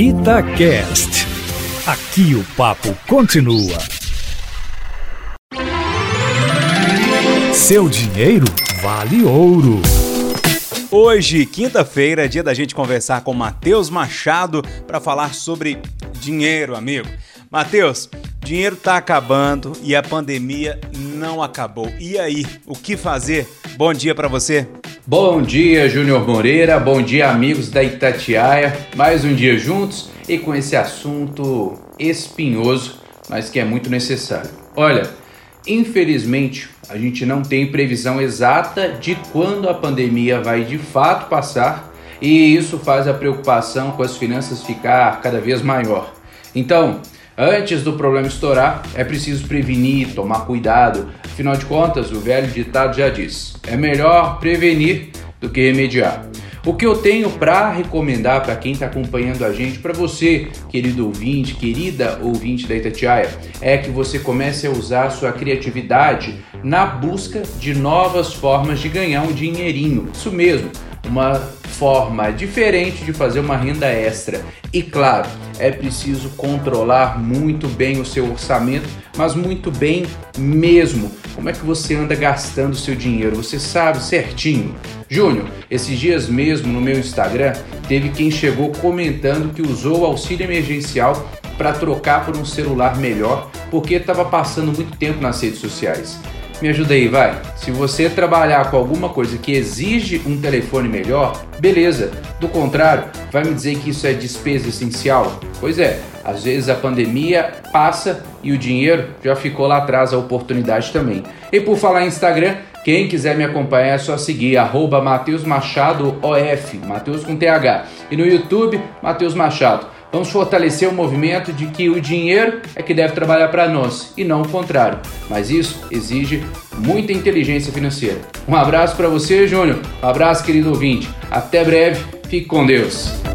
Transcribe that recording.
Itacast. Aqui o papo continua. Seu dinheiro vale ouro. Hoje, quinta-feira, é dia da gente conversar com Matheus Machado para falar sobre dinheiro, amigo. Matheus, dinheiro tá acabando e a pandemia não acabou. E aí, o que fazer? Bom dia para você. Bom dia, Júnior Moreira. Bom dia, amigos da Itatiaia. Mais um dia juntos e com esse assunto espinhoso, mas que é muito necessário. Olha, infelizmente, a gente não tem previsão exata de quando a pandemia vai de fato passar, e isso faz a preocupação com as finanças ficar cada vez maior. Então, Antes do problema estourar, é preciso prevenir, tomar cuidado. Afinal de contas, o velho ditado já diz: é melhor prevenir do que remediar. O que eu tenho para recomendar para quem está acompanhando a gente, para você, querido ouvinte, querida ouvinte da Itatiaia, é que você comece a usar a sua criatividade na busca de novas formas de ganhar um dinheirinho. Isso mesmo, uma forma diferente de fazer uma renda extra. E claro, é preciso controlar muito bem o seu orçamento, mas muito bem mesmo. Como é que você anda gastando seu dinheiro? Você sabe certinho. Júnior, esses dias mesmo no meu Instagram, teve quem chegou comentando que usou o auxílio emergencial para trocar por um celular melhor porque estava passando muito tempo nas redes sociais. Me ajuda aí, vai. Se você trabalhar com alguma coisa que exige um telefone melhor, beleza. Do contrário, vai me dizer que isso é despesa essencial? Pois é, às vezes a pandemia passa e o dinheiro já ficou lá atrás, a oportunidade também. E por falar em Instagram, quem quiser me acompanhar é só seguir arroba Mateus Machado OF, com TH. E no YouTube, Mateus Machado. Vamos fortalecer o movimento de que o dinheiro é que deve trabalhar para nós e não o contrário. Mas isso exige muita inteligência financeira. Um abraço para você, Júnior. Um abraço, querido ouvinte. Até breve. Fique com Deus.